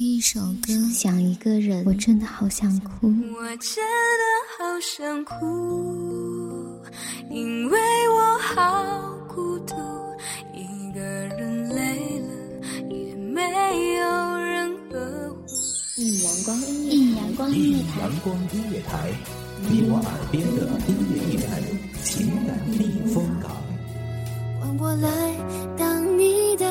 听一首歌，想一个人，我真的好想哭。我真的好想哭，因为我好孤独，一个人累了也没有人呵护。一阳光音乐，一阳光音乐台，阳光音乐台，你我耳边的音乐驿站，情感避风港。换我来当你的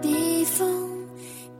避风港。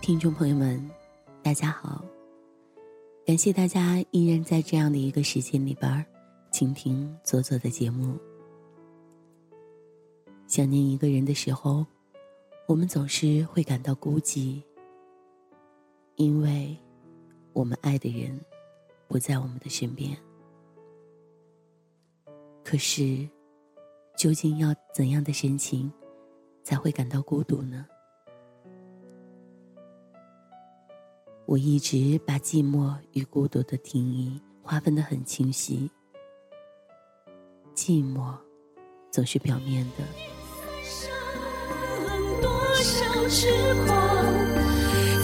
听众朋友们，大家好。感谢大家依然在这样的一个时间里边儿倾听左左的节目。想念一个人的时候，我们总是会感到孤寂，因为我们爱的人不在我们的身边。可是，究竟要怎样的深情才会感到孤独呢？我一直把寂寞与孤独的定义划分得很清晰。寂寞总是表面的。多少痴狂，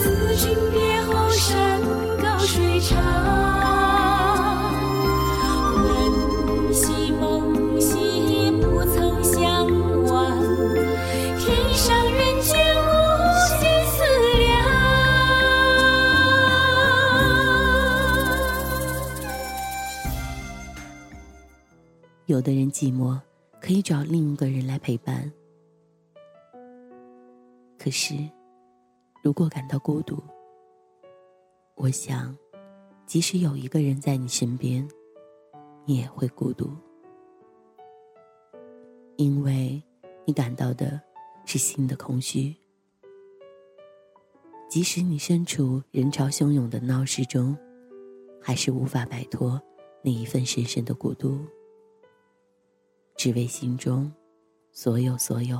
自君别后，山高水长。的人寂寞，可以找另一个人来陪伴。可是，如果感到孤独，我想，即使有一个人在你身边，你也会孤独，因为你感到的是心的空虚。即使你身处人潮汹涌的闹市中，还是无法摆脱那一份深深的孤独。只为心中所有所有，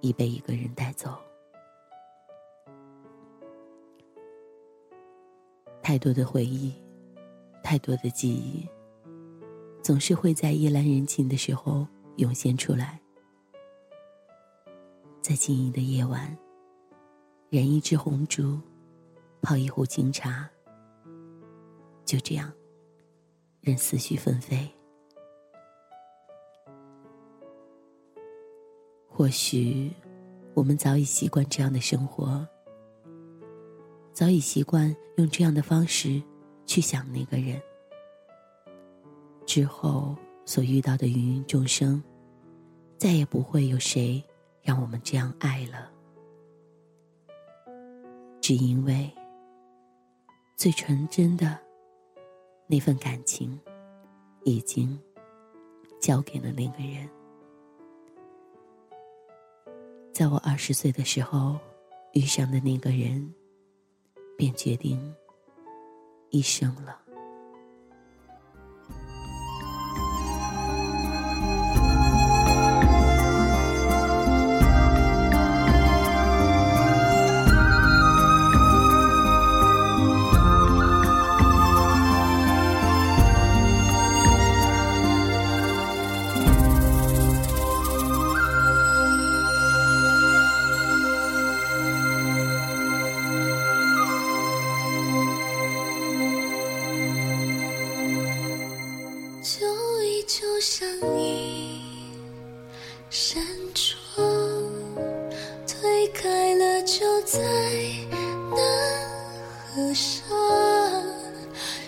已被一个人带走。太多的回忆，太多的记忆，总是会在夜阑人静的时候涌现出来。在静谧的夜晚，燃一支红烛，泡一壶清茶，就这样，任思绪纷飞。或许，我们早已习惯这样的生活，早已习惯用这样的方式去想那个人。之后所遇到的芸芸众生，再也不会有谁让我们这样爱了，只因为最纯真的那份感情，已经交给了那个人。在我二十岁的时候，遇上的那个人，便决定一生了。就在那河上，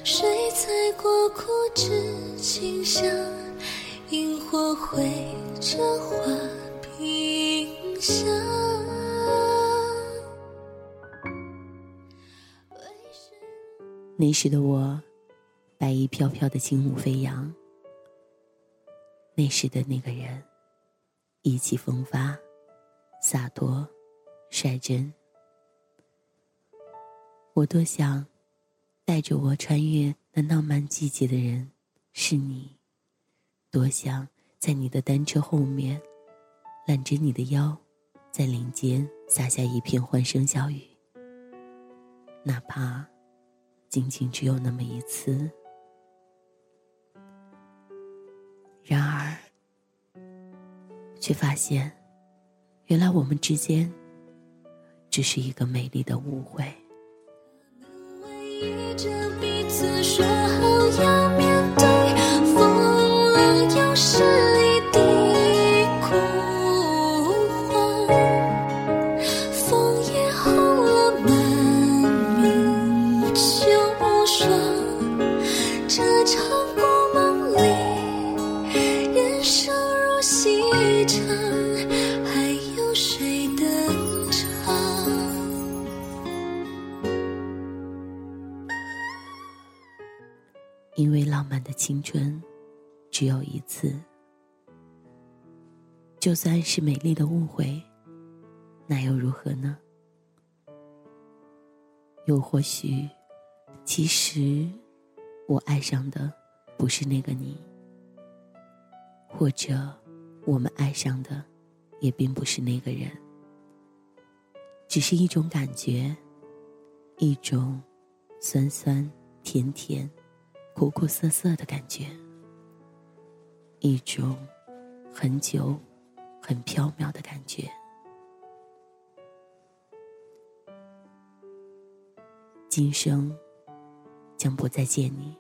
水彩过枯枝清香，萤火绘着花屏香。那时的我，白衣飘飘的轻舞飞扬。那时的那个人，意气风发，洒脱，率真。我多想，带着我穿越那浪漫季节的人是你。多想在你的单车后面，揽着你的腰，在林间洒下一片欢声笑语。哪怕，仅仅只有那么一次。然而，却发现，原来我们之间，只是一个美丽的误会。依着彼此说好要面对风浪，又是因为浪漫的青春，只有一次。就算是美丽的误会，那又如何呢？又或许，其实我爱上的不是那个你，或者我们爱上的也并不是那个人，只是一种感觉，一种酸酸甜甜。苦苦涩涩的感觉，一种很久、很飘渺的感觉。今生将不再见你，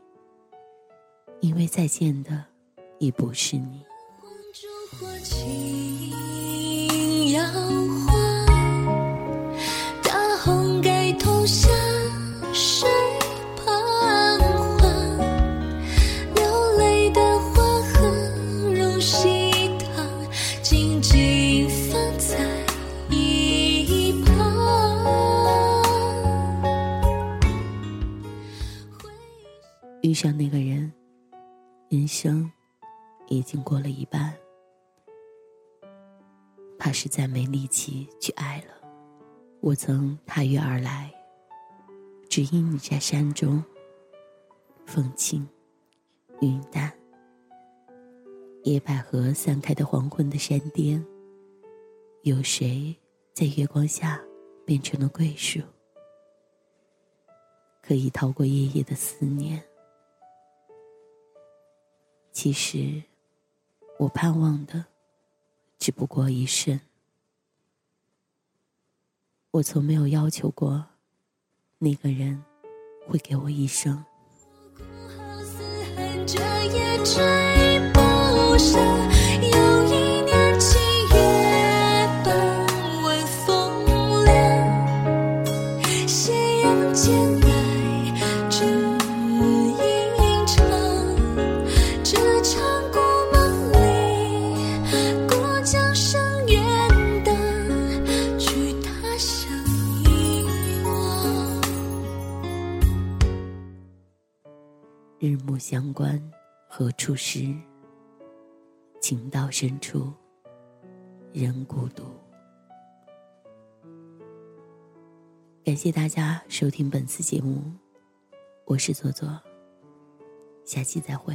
因为再见的已不是你。人生已经过了一半，怕是再没力气去爱了。我曾踏月而来，只因你在山中，风轻云淡，野百合散开的黄昏的山巅，有谁在月光下变成了桂树？可以逃过夜夜的思念。其实，我盼望的只不过一瞬。我从没有要求过，那个人会给我一生。好似恨这夜追不上。相关何处是？情到深处人孤独。感谢大家收听本次节目，我是左左，下期再会。